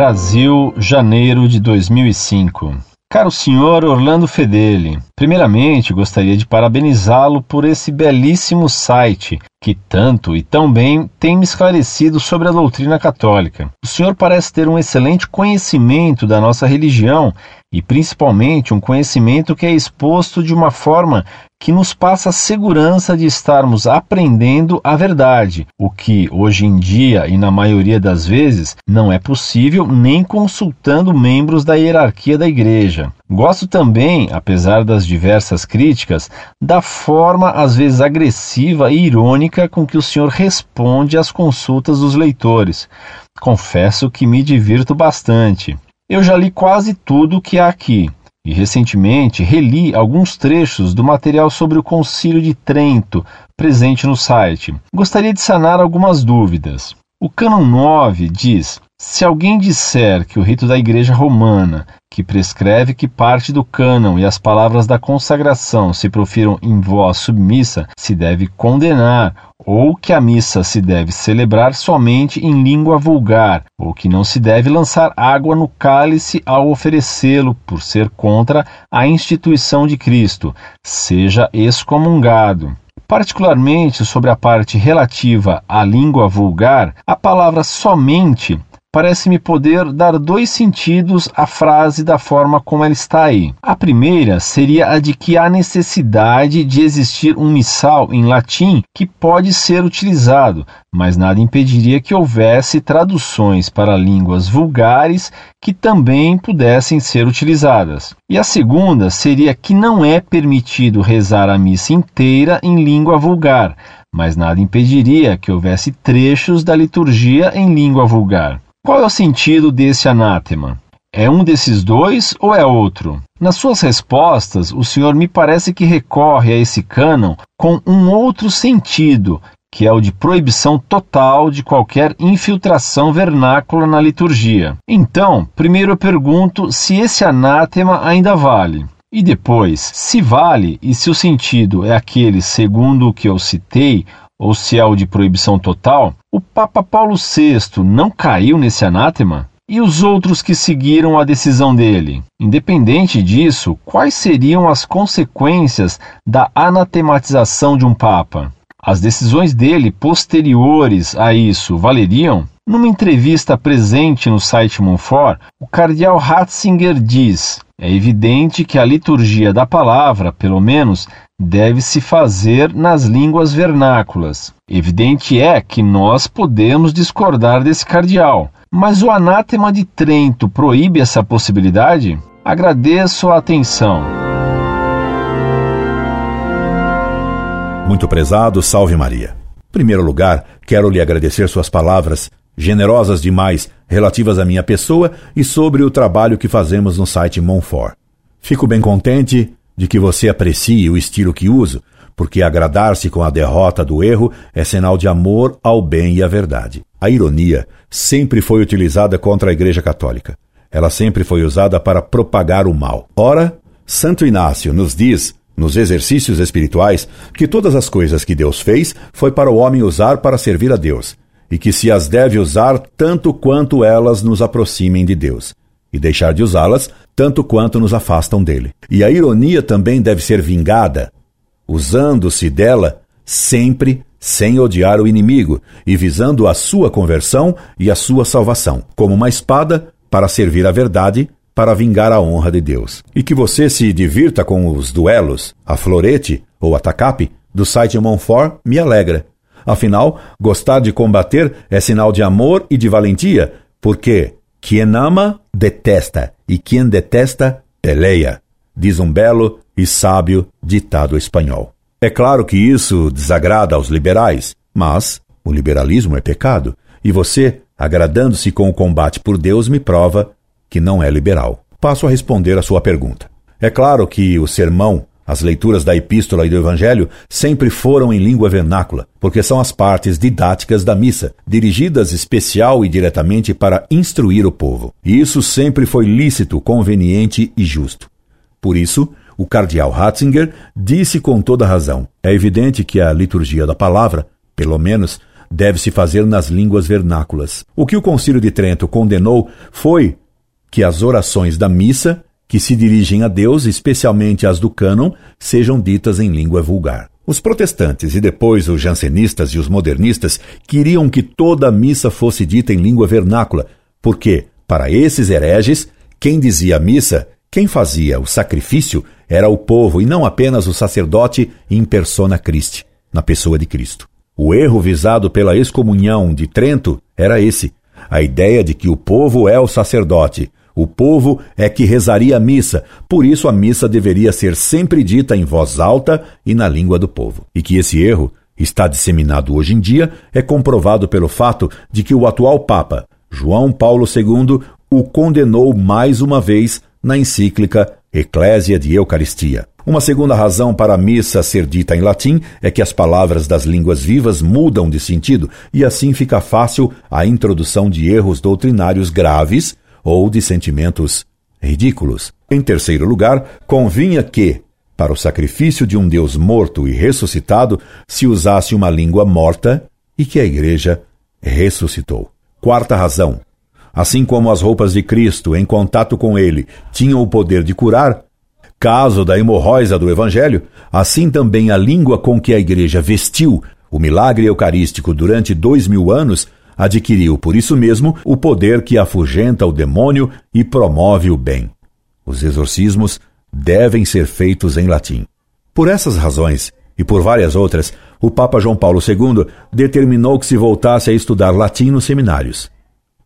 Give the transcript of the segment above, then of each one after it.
Brasil, janeiro de 2005. Caro senhor Orlando Fedeli, primeiramente gostaria de parabenizá-lo por esse belíssimo site que tanto e tão bem tem me esclarecido sobre a doutrina católica. O senhor parece ter um excelente conhecimento da nossa religião e principalmente um conhecimento que é exposto de uma forma que nos passa a segurança de estarmos aprendendo a verdade, o que hoje em dia e na maioria das vezes não é possível nem consultando membros da hierarquia da igreja. Gosto também, apesar das diversas críticas, da forma às vezes agressiva e irônica com que o senhor responde às consultas dos leitores. Confesso que me divirto bastante. Eu já li quase tudo o que há aqui e recentemente reli alguns trechos do material sobre o Concílio de Trento presente no site. Gostaria de sanar algumas dúvidas. O Cânon 9 diz: se alguém disser que o rito da Igreja Romana, que prescreve que parte do cânon e as palavras da consagração se profiram em voz submissa, se deve condenar, ou que a missa se deve celebrar somente em língua vulgar, ou que não se deve lançar água no cálice ao oferecê-lo, por ser contra a instituição de Cristo, seja excomungado. Particularmente sobre a parte relativa à língua vulgar, a palavra somente parece-me poder dar dois sentidos à frase da forma como ela está aí. A primeira seria a de que há necessidade de existir um missal em latim que pode ser utilizado, mas nada impediria que houvesse traduções para línguas vulgares que também pudessem ser utilizadas. E a segunda seria que não é permitido rezar a missa inteira em língua vulgar, mas nada impediria que houvesse trechos da liturgia em língua vulgar. Qual é o sentido desse anátema? É um desses dois ou é outro? Nas suas respostas, o senhor me parece que recorre a esse cânon com um outro sentido, que é o de proibição total de qualquer infiltração vernácula na liturgia. Então, primeiro eu pergunto se esse anátema ainda vale. E depois, se vale e se o sentido é aquele segundo o que eu citei, ou se é o de proibição total, o Papa Paulo VI não caiu nesse anátema? E os outros que seguiram a decisão dele? Independente disso, quais seriam as consequências da anatematização de um Papa? As decisões dele posteriores a isso valeriam? Numa entrevista presente no site Monfort, o cardeal Ratzinger diz: é evidente que a liturgia da palavra, pelo menos, deve se fazer nas línguas vernáculas. Evidente é que nós podemos discordar desse cardeal, mas o anátema de Trento proíbe essa possibilidade? Agradeço a atenção. Muito prezado, salve Maria. Em primeiro lugar, quero lhe agradecer suas palavras generosas demais relativas à minha pessoa e sobre o trabalho que fazemos no site Monfort. Fico bem contente de que você aprecie o estilo que uso, porque agradar-se com a derrota do erro é sinal de amor ao bem e à verdade. A ironia sempre foi utilizada contra a Igreja Católica. Ela sempre foi usada para propagar o mal. Ora, Santo Inácio nos diz, nos exercícios espirituais, que todas as coisas que Deus fez foi para o homem usar para servir a Deus, e que se as deve usar tanto quanto elas nos aproximem de Deus, e deixar de usá-las tanto quanto nos afastam dele. E a ironia também deve ser vingada, usando-se dela sempre sem odiar o inimigo e visando a sua conversão e a sua salvação, como uma espada para servir a verdade, para vingar a honra de Deus. E que você se divirta com os duelos, a florete ou a tacape do site Monfort me alegra. Afinal, gostar de combater é sinal de amor e de valentia, porque quem ama, detesta, e quem detesta, peleia, diz um belo e sábio ditado espanhol. É claro que isso desagrada aos liberais, mas o liberalismo é pecado, e você, agradando-se com o combate por Deus, me prova que não é liberal. Passo a responder a sua pergunta. É claro que o sermão as leituras da epístola e do evangelho sempre foram em língua vernácula, porque são as partes didáticas da missa, dirigidas especial e diretamente para instruir o povo. E isso sempre foi lícito, conveniente e justo. Por isso, o cardeal Ratzinger disse com toda razão: é evidente que a liturgia da palavra, pelo menos, deve-se fazer nas línguas vernáculas. O que o Concílio de Trento condenou foi que as orações da missa, que se dirigem a Deus, especialmente as do cânon, sejam ditas em língua vulgar. Os protestantes e depois os jansenistas e os modernistas queriam que toda a missa fosse dita em língua vernácula, porque, para esses hereges, quem dizia a missa, quem fazia o sacrifício, era o povo e não apenas o sacerdote in persona Christi, na pessoa de Cristo. O erro visado pela excomunhão de Trento era esse: a ideia de que o povo é o sacerdote, o povo é que rezaria a missa, por isso a missa deveria ser sempre dita em voz alta e na língua do povo. E que esse erro está disseminado hoje em dia é comprovado pelo fato de que o atual Papa, João Paulo II, o condenou mais uma vez na encíclica Eclésia de Eucaristia. Uma segunda razão para a missa ser dita em latim é que as palavras das línguas vivas mudam de sentido e assim fica fácil a introdução de erros doutrinários graves ou de sentimentos ridículos. Em terceiro lugar, convinha que, para o sacrifício de um Deus morto e ressuscitado, se usasse uma língua morta e que a Igreja ressuscitou. Quarta razão, Assim como as roupas de Cristo, em contato com ele, tinham o poder de curar, caso da hemorroida do Evangelho, assim também a língua com que a Igreja vestiu o milagre eucarístico durante dois mil anos adquiriu, por isso mesmo, o poder que afugenta o demônio e promove o bem. Os exorcismos devem ser feitos em latim. Por essas razões, e por várias outras, o Papa João Paulo II determinou que se voltasse a estudar latim nos seminários.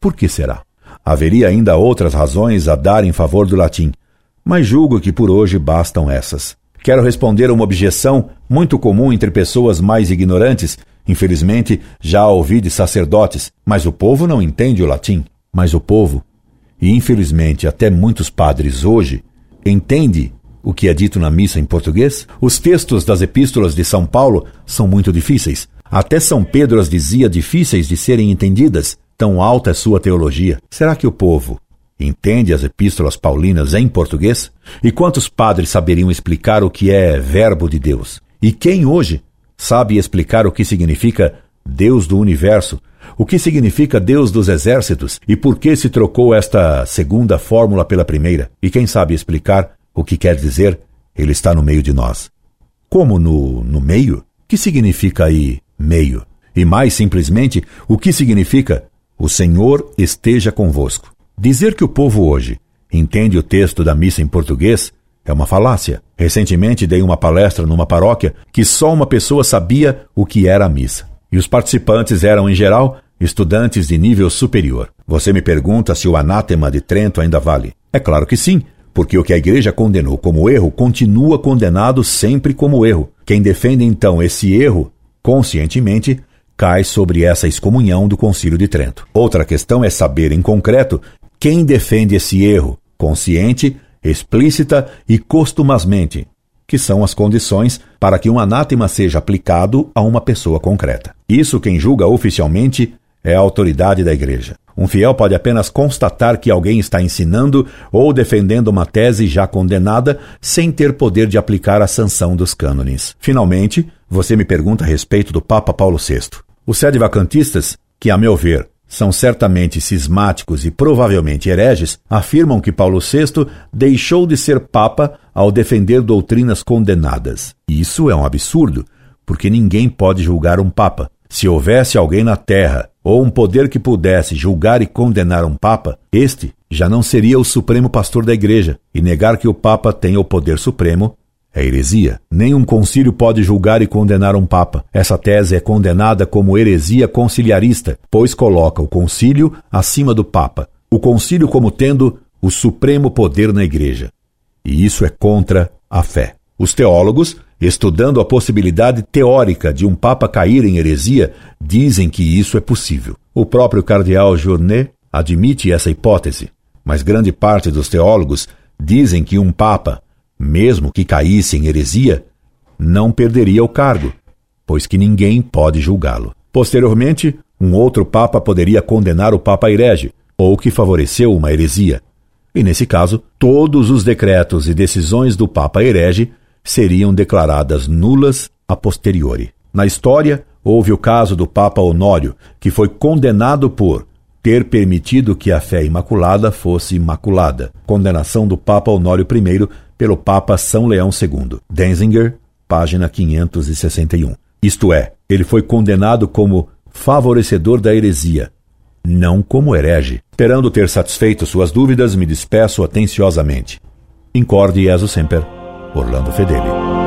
Por que será? Haveria ainda outras razões a dar em favor do latim, mas julgo que por hoje bastam essas. Quero responder a uma objeção muito comum entre pessoas mais ignorantes. Infelizmente, já ouvi de sacerdotes, mas o povo não entende o latim. Mas o povo, e infelizmente até muitos padres hoje, entende o que é dito na missa em português? Os textos das epístolas de São Paulo são muito difíceis. Até São Pedro as dizia difíceis de serem entendidas. Tão alta é sua teologia. Será que o povo entende as epístolas paulinas em português? E quantos padres saberiam explicar o que é verbo de Deus? E quem hoje sabe explicar o que significa Deus do universo? O que significa Deus dos exércitos? E por que se trocou esta segunda fórmula pela primeira? E quem sabe explicar o que quer dizer Ele está no meio de nós? Como no, no meio? Que significa aí meio? E mais simplesmente, o que significa o Senhor esteja convosco. Dizer que o povo hoje entende o texto da missa em português é uma falácia. Recentemente dei uma palestra numa paróquia que só uma pessoa sabia o que era a missa. E os participantes eram, em geral, estudantes de nível superior. Você me pergunta se o anátema de Trento ainda vale. É claro que sim, porque o que a igreja condenou como erro continua condenado sempre como erro. Quem defende então esse erro, conscientemente, cai sobre essa excomunhão do Concílio de Trento. Outra questão é saber em concreto quem defende esse erro, consciente, explícita e costumasmente, que são as condições para que um anátema seja aplicado a uma pessoa concreta. Isso quem julga oficialmente é a autoridade da Igreja. Um fiel pode apenas constatar que alguém está ensinando ou defendendo uma tese já condenada sem ter poder de aplicar a sanção dos cânones. Finalmente, você me pergunta a respeito do Papa Paulo VI. Os sedevacantistas, que, a meu ver, são certamente cismáticos e provavelmente hereges, afirmam que Paulo VI deixou de ser Papa ao defender doutrinas condenadas. Isso é um absurdo, porque ninguém pode julgar um Papa. Se houvesse alguém na Terra ou um poder que pudesse julgar e condenar um Papa, este já não seria o supremo pastor da Igreja, e negar que o Papa tenha o poder supremo é heresia. Nenhum concílio pode julgar e condenar um papa. Essa tese é condenada como heresia conciliarista, pois coloca o concílio acima do papa, o concílio como tendo o supremo poder na igreja. E isso é contra a fé. Os teólogos, estudando a possibilidade teórica de um papa cair em heresia, dizem que isso é possível. O próprio cardeal Journet admite essa hipótese, mas grande parte dos teólogos dizem que um papa mesmo que caísse em heresia, não perderia o cargo, pois que ninguém pode julgá-lo. Posteriormente, um outro papa poderia condenar o papa herege, ou que favoreceu uma heresia. E nesse caso, todos os decretos e decisões do papa herege seriam declaradas nulas a posteriori. Na história, Houve o caso do Papa Honório, que foi condenado por ter permitido que a fé imaculada fosse imaculada. Condenação do Papa Honório I pelo Papa São Leão II. Denzinger, página 561. Isto é, ele foi condenado como favorecedor da heresia, não como herege. Esperando ter satisfeito suas dúvidas, me despeço atenciosamente. Incorde Jesus Semper, Orlando Fedeli.